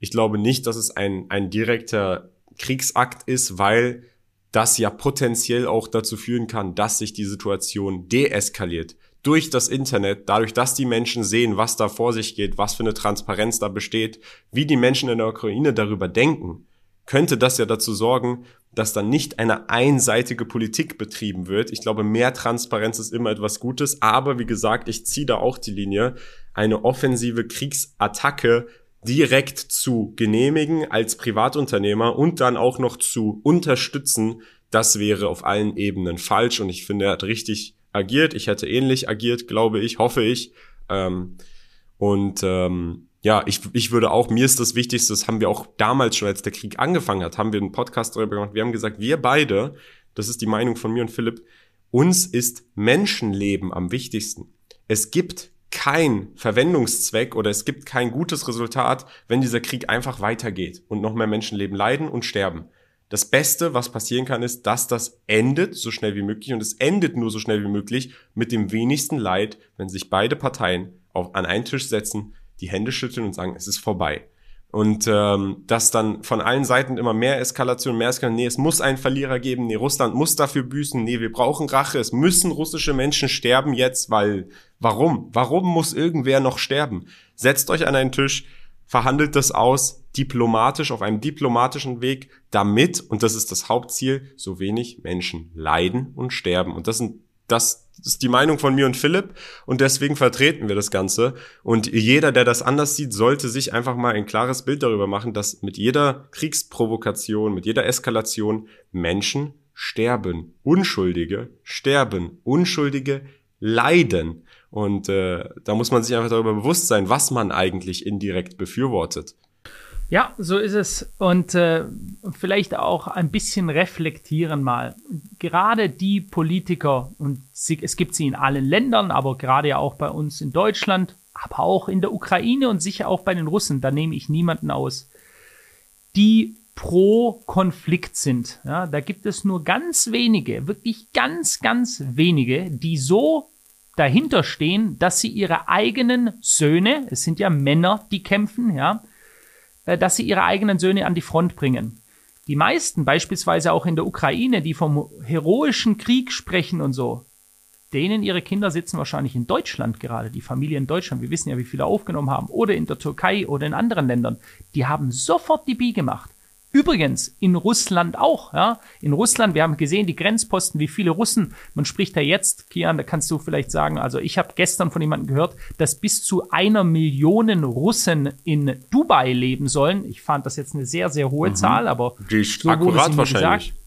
ich glaube nicht, dass es ein, ein direkter Kriegsakt ist, weil das ja potenziell auch dazu führen kann, dass sich die Situation deeskaliert. Durch das Internet, dadurch, dass die Menschen sehen, was da vor sich geht, was für eine Transparenz da besteht, wie die Menschen in der Ukraine darüber denken, könnte das ja dazu sorgen, dass dann nicht eine einseitige Politik betrieben wird. Ich glaube, mehr Transparenz ist immer etwas Gutes, aber wie gesagt, ich ziehe da auch die Linie. Eine offensive Kriegsattacke direkt zu genehmigen als Privatunternehmer und dann auch noch zu unterstützen, das wäre auf allen Ebenen falsch und ich finde, er hat richtig agiert. Ich hätte ähnlich agiert, glaube ich, hoffe ich. Ähm, und ähm, ja, ich, ich würde auch, mir ist das Wichtigste, das haben wir auch damals schon, als der Krieg angefangen hat, haben wir einen Podcast darüber gemacht. Wir haben gesagt, wir beide, das ist die Meinung von mir und Philipp, uns ist Menschenleben am wichtigsten. Es gibt kein Verwendungszweck oder es gibt kein gutes Resultat, wenn dieser Krieg einfach weitergeht und noch mehr Menschenleben leiden und sterben. Das Beste, was passieren kann, ist, dass das endet so schnell wie möglich und es endet nur so schnell wie möglich mit dem wenigsten Leid, wenn sich beide Parteien auf, an einen Tisch setzen, die Hände schütteln und sagen, es ist vorbei. Und ähm, dass dann von allen Seiten immer mehr Eskalation, mehr Eskalation, nee, es muss einen Verlierer geben, nee, Russland muss dafür büßen, nee, wir brauchen Rache, es müssen russische Menschen sterben jetzt, weil warum? Warum muss irgendwer noch sterben? Setzt euch an einen Tisch, verhandelt das aus, diplomatisch, auf einem diplomatischen Weg, damit, und das ist das Hauptziel, so wenig Menschen leiden und sterben. Und das sind das ist die Meinung von mir und Philipp und deswegen vertreten wir das Ganze. Und jeder, der das anders sieht, sollte sich einfach mal ein klares Bild darüber machen, dass mit jeder Kriegsprovokation, mit jeder Eskalation Menschen sterben. Unschuldige sterben. Unschuldige leiden. Und äh, da muss man sich einfach darüber bewusst sein, was man eigentlich indirekt befürwortet. Ja, so ist es. Und äh, vielleicht auch ein bisschen reflektieren mal. Gerade die Politiker, und sie, es gibt sie in allen Ländern, aber gerade ja auch bei uns in Deutschland, aber auch in der Ukraine und sicher auch bei den Russen, da nehme ich niemanden aus, die pro Konflikt sind. Ja, da gibt es nur ganz wenige, wirklich ganz, ganz wenige, die so dahinter stehen, dass sie ihre eigenen Söhne, es sind ja Männer, die kämpfen, ja, äh, dass sie ihre eigenen Söhne an die Front bringen. Die meisten, beispielsweise auch in der Ukraine, die vom heroischen Krieg sprechen und so, denen ihre Kinder sitzen wahrscheinlich in Deutschland gerade, die Familie in Deutschland, wir wissen ja, wie viele aufgenommen haben, oder in der Türkei oder in anderen Ländern, die haben sofort die Bi gemacht. Übrigens in Russland auch. Ja? In Russland, wir haben gesehen, die Grenzposten, wie viele Russen, man spricht ja jetzt, Kian, da kannst du vielleicht sagen, also ich habe gestern von jemandem gehört, dass bis zu einer Million Russen in Dubai leben sollen. Ich fand das jetzt eine sehr, sehr hohe mhm. Zahl, aber die so akkurat wahrscheinlich. Gesagt.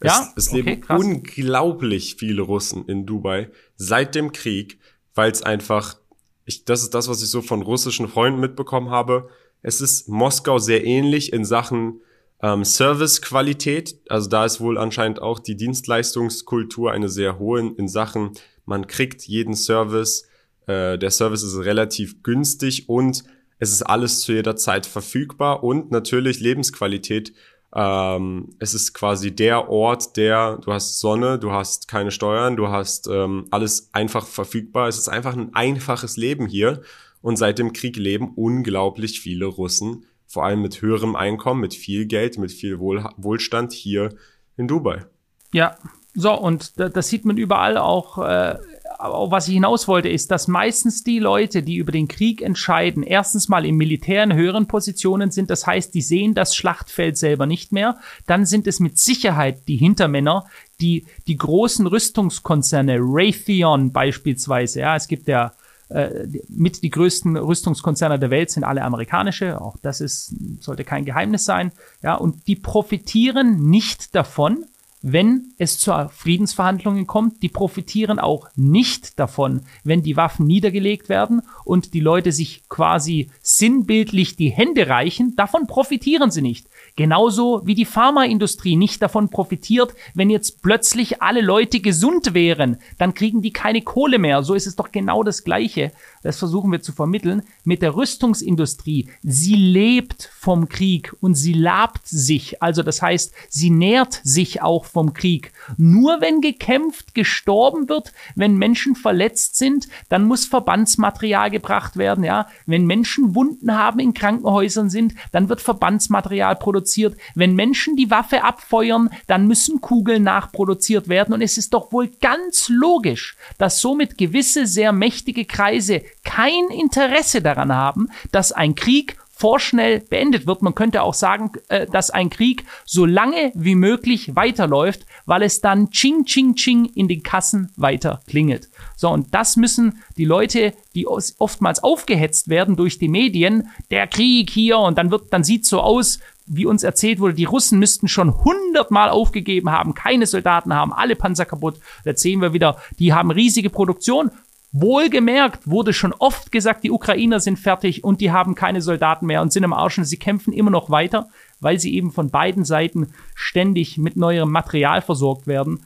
Es, ja? es leben okay, unglaublich viele Russen in Dubai seit dem Krieg, weil es einfach, ich, das ist das, was ich so von russischen Freunden mitbekommen habe. Es ist Moskau sehr ähnlich in Sachen ähm, Servicequalität. Also da ist wohl anscheinend auch die Dienstleistungskultur eine sehr hohe in Sachen, man kriegt jeden Service. Äh, der Service ist relativ günstig und es ist alles zu jeder Zeit verfügbar und natürlich Lebensqualität ähm, es ist quasi der Ort, der, du hast Sonne, du hast keine Steuern, du hast ähm, alles einfach verfügbar. Es ist einfach ein einfaches Leben hier. Und seit dem Krieg leben unglaublich viele Russen, vor allem mit höherem Einkommen, mit viel Geld, mit viel Wohl Wohlstand hier in Dubai. Ja, so, und das sieht man überall auch äh, auf was ich hinaus wollte, ist, dass meistens die Leute, die über den Krieg entscheiden, erstens mal im Militär in höheren Positionen sind. Das heißt, die sehen das Schlachtfeld selber nicht mehr. Dann sind es mit Sicherheit die Hintermänner, die, die großen Rüstungskonzerne, Raytheon beispielsweise. Ja, es gibt ja äh, mit die größten Rüstungskonzerne der Welt sind alle amerikanische. Auch das ist, sollte kein Geheimnis sein. Ja, und die profitieren nicht davon, wenn es zu Friedensverhandlungen kommt. Die profitieren auch nicht davon, wenn die Waffen niedergelegt werden und die Leute sich quasi sinnbildlich die Hände reichen. Davon profitieren sie nicht. Genauso wie die Pharmaindustrie nicht davon profitiert, wenn jetzt plötzlich alle Leute gesund wären, dann kriegen die keine Kohle mehr. So ist es doch genau das Gleiche. Das versuchen wir zu vermitteln mit der Rüstungsindustrie. Sie lebt vom Krieg und sie labt sich. Also das heißt, sie nährt sich auch vom Krieg. Nur wenn gekämpft, gestorben wird, wenn Menschen verletzt sind, dann muss Verbandsmaterial gebracht werden, ja. Wenn Menschen Wunden haben in Krankenhäusern sind, dann wird Verbandsmaterial produziert. Wenn Menschen die Waffe abfeuern, dann müssen Kugeln nachproduziert werden. Und es ist doch wohl ganz logisch, dass somit gewisse sehr mächtige Kreise kein Interesse daran haben, dass ein Krieg vorschnell beendet wird. Man könnte auch sagen, äh, dass ein Krieg so lange wie möglich weiterläuft, weil es dann ching, ching, ching in den Kassen weiter klingelt. So, und das müssen die Leute, die oftmals aufgehetzt werden durch die Medien, der Krieg hier und dann wird, dann sieht so aus, wie uns erzählt wurde, die Russen müssten schon hundertmal aufgegeben haben, keine Soldaten haben, alle Panzer kaputt. Da sehen wir wieder, die haben riesige Produktion. Wohlgemerkt wurde schon oft gesagt, die Ukrainer sind fertig und die haben keine Soldaten mehr und sind im Arsch und sie kämpfen immer noch weiter, weil sie eben von beiden Seiten ständig mit neuem Material versorgt werden.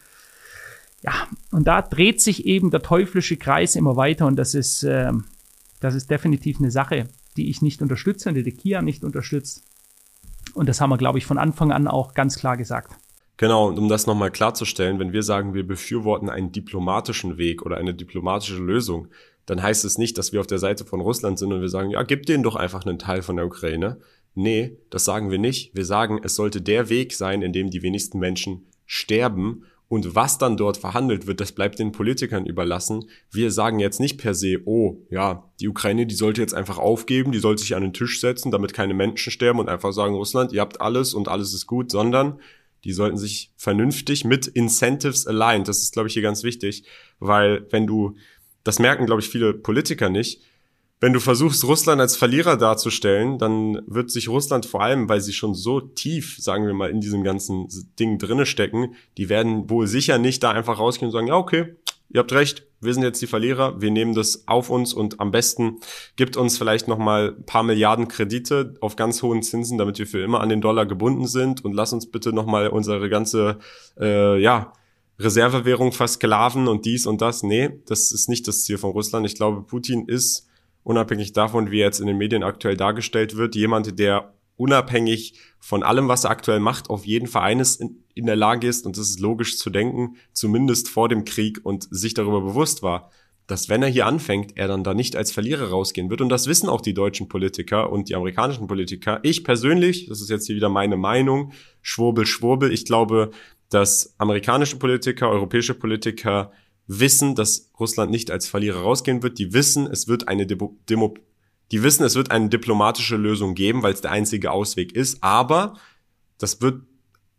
Ja, und da dreht sich eben der teuflische Kreis immer weiter und das ist, äh, das ist definitiv eine Sache, die ich nicht unterstütze und die der Kia nicht unterstützt. Und das haben wir, glaube ich, von Anfang an auch ganz klar gesagt. Genau, und um das nochmal klarzustellen, wenn wir sagen, wir befürworten einen diplomatischen Weg oder eine diplomatische Lösung, dann heißt es nicht, dass wir auf der Seite von Russland sind und wir sagen, ja, gib denen doch einfach einen Teil von der Ukraine. Nee, das sagen wir nicht. Wir sagen, es sollte der Weg sein, in dem die wenigsten Menschen sterben. Und was dann dort verhandelt wird, das bleibt den Politikern überlassen. Wir sagen jetzt nicht per se, oh, ja, die Ukraine, die sollte jetzt einfach aufgeben, die sollte sich an den Tisch setzen, damit keine Menschen sterben und einfach sagen, Russland, ihr habt alles und alles ist gut, sondern die sollten sich vernünftig mit Incentives align. Das ist, glaube ich, hier ganz wichtig, weil wenn du, das merken, glaube ich, viele Politiker nicht, wenn du versuchst, Russland als Verlierer darzustellen, dann wird sich Russland vor allem, weil sie schon so tief, sagen wir mal, in diesem ganzen Ding drinne stecken, die werden wohl sicher nicht da einfach rausgehen und sagen, ja, okay, ihr habt recht, wir sind jetzt die Verlierer, wir nehmen das auf uns und am besten gibt uns vielleicht nochmal ein paar Milliarden Kredite auf ganz hohen Zinsen, damit wir für immer an den Dollar gebunden sind und lass uns bitte nochmal unsere ganze, äh, ja, Reservewährung versklaven und dies und das. Nee, das ist nicht das Ziel von Russland. Ich glaube, Putin ist, unabhängig davon, wie er jetzt in den Medien aktuell dargestellt wird, jemand, der unabhängig von allem, was er aktuell macht, auf jeden Fall eines in, in der Lage ist, und das ist logisch zu denken, zumindest vor dem Krieg und sich darüber bewusst war, dass wenn er hier anfängt, er dann da nicht als Verlierer rausgehen wird. Und das wissen auch die deutschen Politiker und die amerikanischen Politiker. Ich persönlich, das ist jetzt hier wieder meine Meinung, schwurbel, schwurbel, ich glaube, dass amerikanische Politiker, europäische Politiker wissen, dass Russland nicht als Verlierer rausgehen wird. Die wissen, es wird eine Demo, Demo die wissen, es wird eine diplomatische Lösung geben, weil es der einzige Ausweg ist. Aber das wird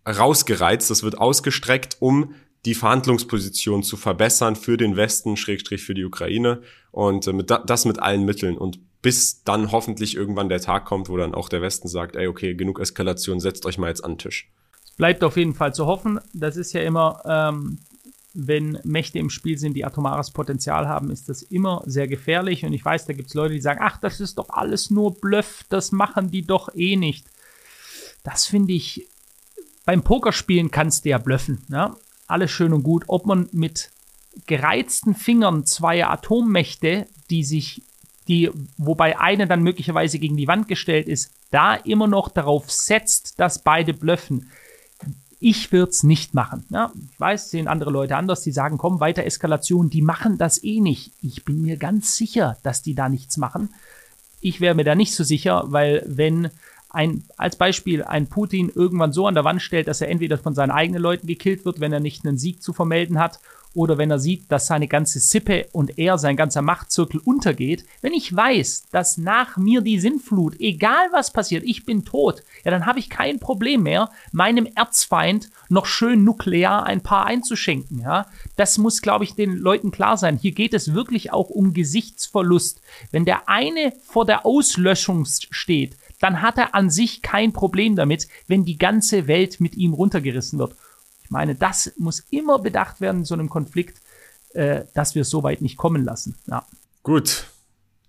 rausgereizt, das wird ausgestreckt, um die Verhandlungsposition zu verbessern für den Westen, Schrägstrich für die Ukraine und äh, mit, das mit allen Mitteln und bis dann hoffentlich irgendwann der Tag kommt, wo dann auch der Westen sagt, ey, okay, genug Eskalation, setzt euch mal jetzt an den Tisch. Es bleibt auf jeden Fall zu hoffen. Das ist ja immer, ähm, wenn Mächte im Spiel sind, die atomares Potenzial haben, ist das immer sehr gefährlich. Und ich weiß, da gibt es Leute, die sagen, ach, das ist doch alles nur Bluff, das machen die doch eh nicht. Das finde ich, beim Pokerspielen kannst du ja blöffen. Ja? alles schön und gut, ob man mit gereizten Fingern zweier Atommächte, die sich, die, wobei eine dann möglicherweise gegen die Wand gestellt ist, da immer noch darauf setzt, dass beide blöffen. Ich würde es nicht machen. Ja, ich weiß, sehen andere Leute anders, die sagen, komm, weiter Eskalation, die machen das eh nicht. Ich bin mir ganz sicher, dass die da nichts machen. Ich wäre mir da nicht so sicher, weil wenn ein, als Beispiel ein Putin irgendwann so an der Wand stellt, dass er entweder von seinen eigenen Leuten gekillt wird, wenn er nicht einen Sieg zu vermelden hat, oder wenn er sieht, dass seine ganze Sippe und er, sein ganzer Machtzirkel untergeht, wenn ich weiß, dass nach mir die Sinnflut, egal was passiert, ich bin tot, ja, dann habe ich kein Problem mehr, meinem Erzfeind noch schön nuklear ein paar einzuschenken, ja. Das muss, glaube ich, den Leuten klar sein. Hier geht es wirklich auch um Gesichtsverlust. Wenn der eine vor der Auslöschung steht, dann hat er an sich kein Problem damit, wenn die ganze Welt mit ihm runtergerissen wird. Ich meine, das muss immer bedacht werden in so einem Konflikt, äh, dass wir es so weit nicht kommen lassen. Ja. Gut,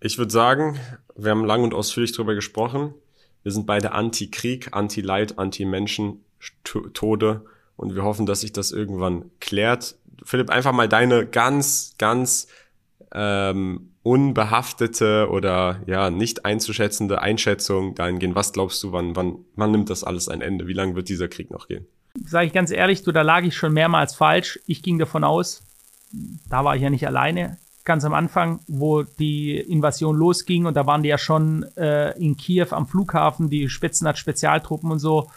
ich würde sagen, wir haben lang und ausführlich darüber gesprochen. Wir sind beide Anti-Krieg, Anti-Leid, Anti-Menschen-Tode und wir hoffen, dass sich das irgendwann klärt. Philipp, einfach mal deine ganz, ganz ähm, unbehaftete oder ja nicht einzuschätzende Einschätzung dahingehend, was glaubst du, wann, wann, wann nimmt das alles ein Ende? Wie lange wird dieser Krieg noch gehen? Sage ich ganz ehrlich, du, da lag ich schon mehrmals falsch. Ich ging davon aus, da war ich ja nicht alleine, ganz am Anfang, wo die Invasion losging und da waren die ja schon äh, in Kiew am Flughafen, die Spitzenat-Spezialtruppen und so.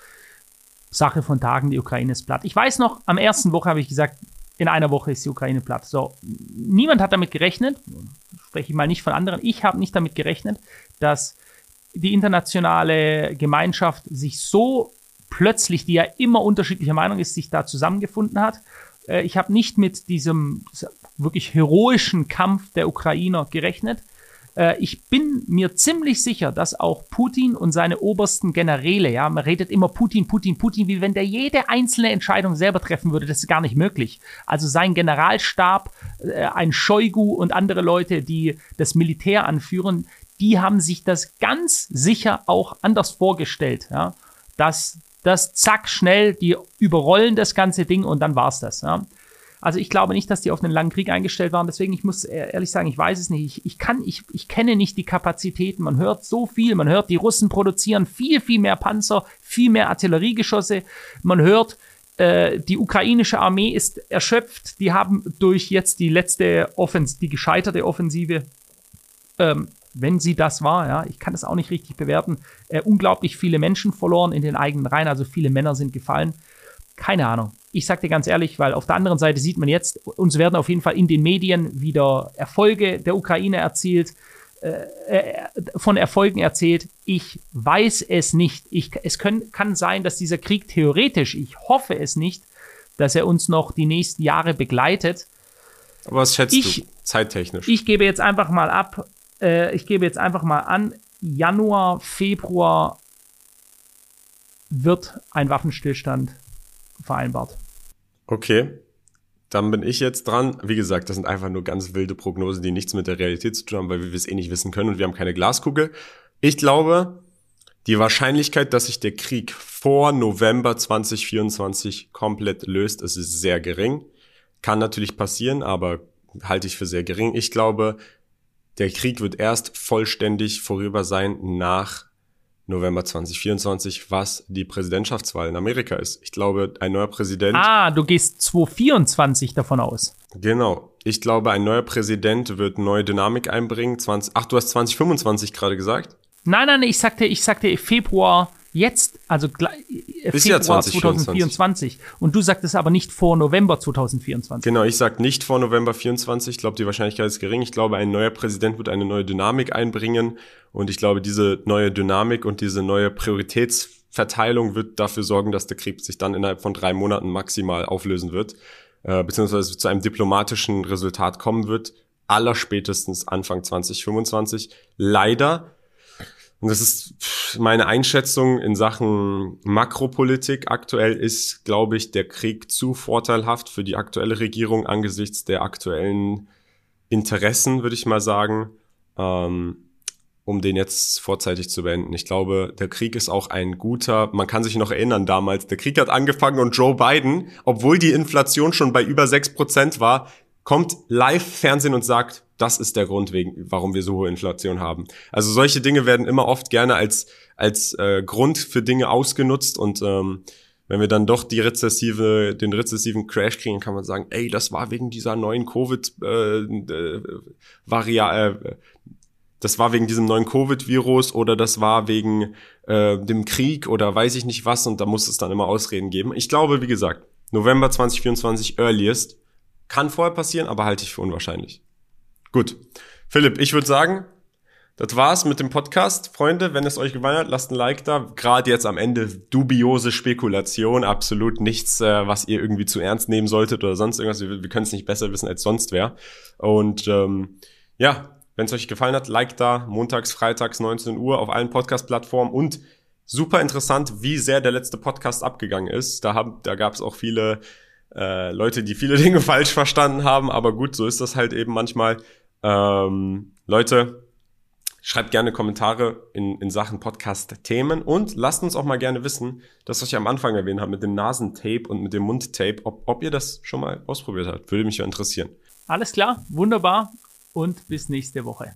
Sache von Tagen, die Ukraine ist platt. Ich weiß noch, am ersten Woche habe ich gesagt, in einer Woche ist die Ukraine platt. So, niemand hat damit gerechnet spreche ich mal nicht von anderen, ich habe nicht damit gerechnet, dass die internationale Gemeinschaft sich so plötzlich, die ja immer unterschiedlicher Meinung ist, sich da zusammengefunden hat. Äh, ich habe nicht mit diesem wirklich heroischen Kampf der Ukrainer gerechnet. Äh, ich bin mir ziemlich sicher, dass auch Putin und seine obersten Generäle, ja, man redet immer Putin, Putin, Putin, wie wenn der jede einzelne Entscheidung selber treffen würde. Das ist gar nicht möglich. Also sein Generalstab, äh, ein Shoigu und andere Leute, die das Militär anführen, die haben sich das ganz sicher auch anders vorgestellt, ja, dass das zack schnell, die überrollen das ganze Ding und dann war's das, ja. Also ich glaube nicht, dass die auf einen langen Krieg eingestellt waren. Deswegen, ich muss ehrlich sagen, ich weiß es nicht. Ich, ich kann, ich, ich kenne nicht die Kapazitäten. Man hört so viel. Man hört, die Russen produzieren viel, viel mehr Panzer, viel mehr Artilleriegeschosse. Man hört, äh, die ukrainische Armee ist erschöpft. Die haben durch jetzt die letzte Offensive, die gescheiterte Offensive, ähm, wenn sie das war, ja, ich kann das auch nicht richtig bewerten, äh, unglaublich viele Menschen verloren in den eigenen Reihen, also viele Männer sind gefallen. Keine Ahnung. Ich sag dir ganz ehrlich, weil auf der anderen Seite sieht man jetzt, uns werden auf jeden Fall in den Medien wieder Erfolge der Ukraine erzielt, äh, äh, von Erfolgen erzählt. Ich weiß es nicht. Ich, es können, kann sein, dass dieser Krieg theoretisch, ich hoffe es nicht, dass er uns noch die nächsten Jahre begleitet. Aber was schätzt ich, du zeittechnisch? Ich gebe jetzt einfach mal ab, äh, ich gebe jetzt einfach mal an, Januar, Februar wird ein Waffenstillstand vereinbart. Okay, dann bin ich jetzt dran. Wie gesagt, das sind einfach nur ganz wilde Prognosen, die nichts mit der Realität zu tun haben, weil wir es eh nicht wissen können und wir haben keine Glaskugel. Ich glaube, die Wahrscheinlichkeit, dass sich der Krieg vor November 2024 komplett löst, ist sehr gering. Kann natürlich passieren, aber halte ich für sehr gering. Ich glaube, der Krieg wird erst vollständig vorüber sein nach November 2024, was die Präsidentschaftswahl in Amerika ist. Ich glaube, ein neuer Präsident. Ah, du gehst 2024 davon aus. Genau. Ich glaube, ein neuer Präsident wird neue Dynamik einbringen. 20, ach, du hast 2025 gerade gesagt? Nein, nein, ich sagte, ich sagte Februar Jetzt, also Bis Februar 2024. 2024. Und du sagtest aber nicht vor November 2024. Genau, ich sag nicht vor November 24. Ich glaube, die Wahrscheinlichkeit ist gering. Ich glaube, ein neuer Präsident wird eine neue Dynamik einbringen. Und ich glaube, diese neue Dynamik und diese neue Prioritätsverteilung wird dafür sorgen, dass der Krieg sich dann innerhalb von drei Monaten maximal auflösen wird, äh, beziehungsweise zu einem diplomatischen Resultat kommen wird, allerspätestens Anfang 2025. Leider und das ist meine Einschätzung in Sachen Makropolitik. Aktuell ist, glaube ich, der Krieg zu vorteilhaft für die aktuelle Regierung angesichts der aktuellen Interessen, würde ich mal sagen, ähm, um den jetzt vorzeitig zu beenden. Ich glaube, der Krieg ist auch ein guter, man kann sich noch erinnern damals, der Krieg hat angefangen und Joe Biden, obwohl die Inflation schon bei über sechs Prozent war, kommt live Fernsehen und sagt, das ist der Grund, wegen, warum wir so hohe Inflation haben. Also solche Dinge werden immer oft gerne als, als äh, Grund für Dinge ausgenutzt und ähm, wenn wir dann doch die rezessive, den rezessiven Crash kriegen, kann man sagen, ey, das war wegen dieser neuen Covid äh, äh, Varia äh, das war wegen diesem neuen Covid-Virus oder das war wegen äh, dem Krieg oder weiß ich nicht was und da muss es dann immer Ausreden geben. Ich glaube, wie gesagt, November 2024 earliest kann vorher passieren, aber halte ich für unwahrscheinlich. Gut. Philipp, ich würde sagen, das war's mit dem Podcast. Freunde, wenn es euch gefallen hat, lasst ein Like da. Gerade jetzt am Ende dubiose Spekulation, absolut nichts, äh, was ihr irgendwie zu ernst nehmen solltet oder sonst irgendwas. Wir, wir können es nicht besser wissen als sonst wer. Und ähm, ja, wenn es euch gefallen hat, Like da. Montags, Freitags, 19 Uhr auf allen Podcast-Plattformen und super interessant, wie sehr der letzte Podcast abgegangen ist. Da, haben, da gab es auch viele äh, Leute, die viele Dinge falsch verstanden haben, aber gut, so ist das halt eben manchmal. Ähm, Leute, schreibt gerne Kommentare in, in Sachen Podcast-Themen und lasst uns auch mal gerne wissen, das, was ich am Anfang erwähnt habe mit dem Nasentape und mit dem Mundtape, ob, ob ihr das schon mal ausprobiert habt. Würde mich ja interessieren. Alles klar, wunderbar und bis nächste Woche.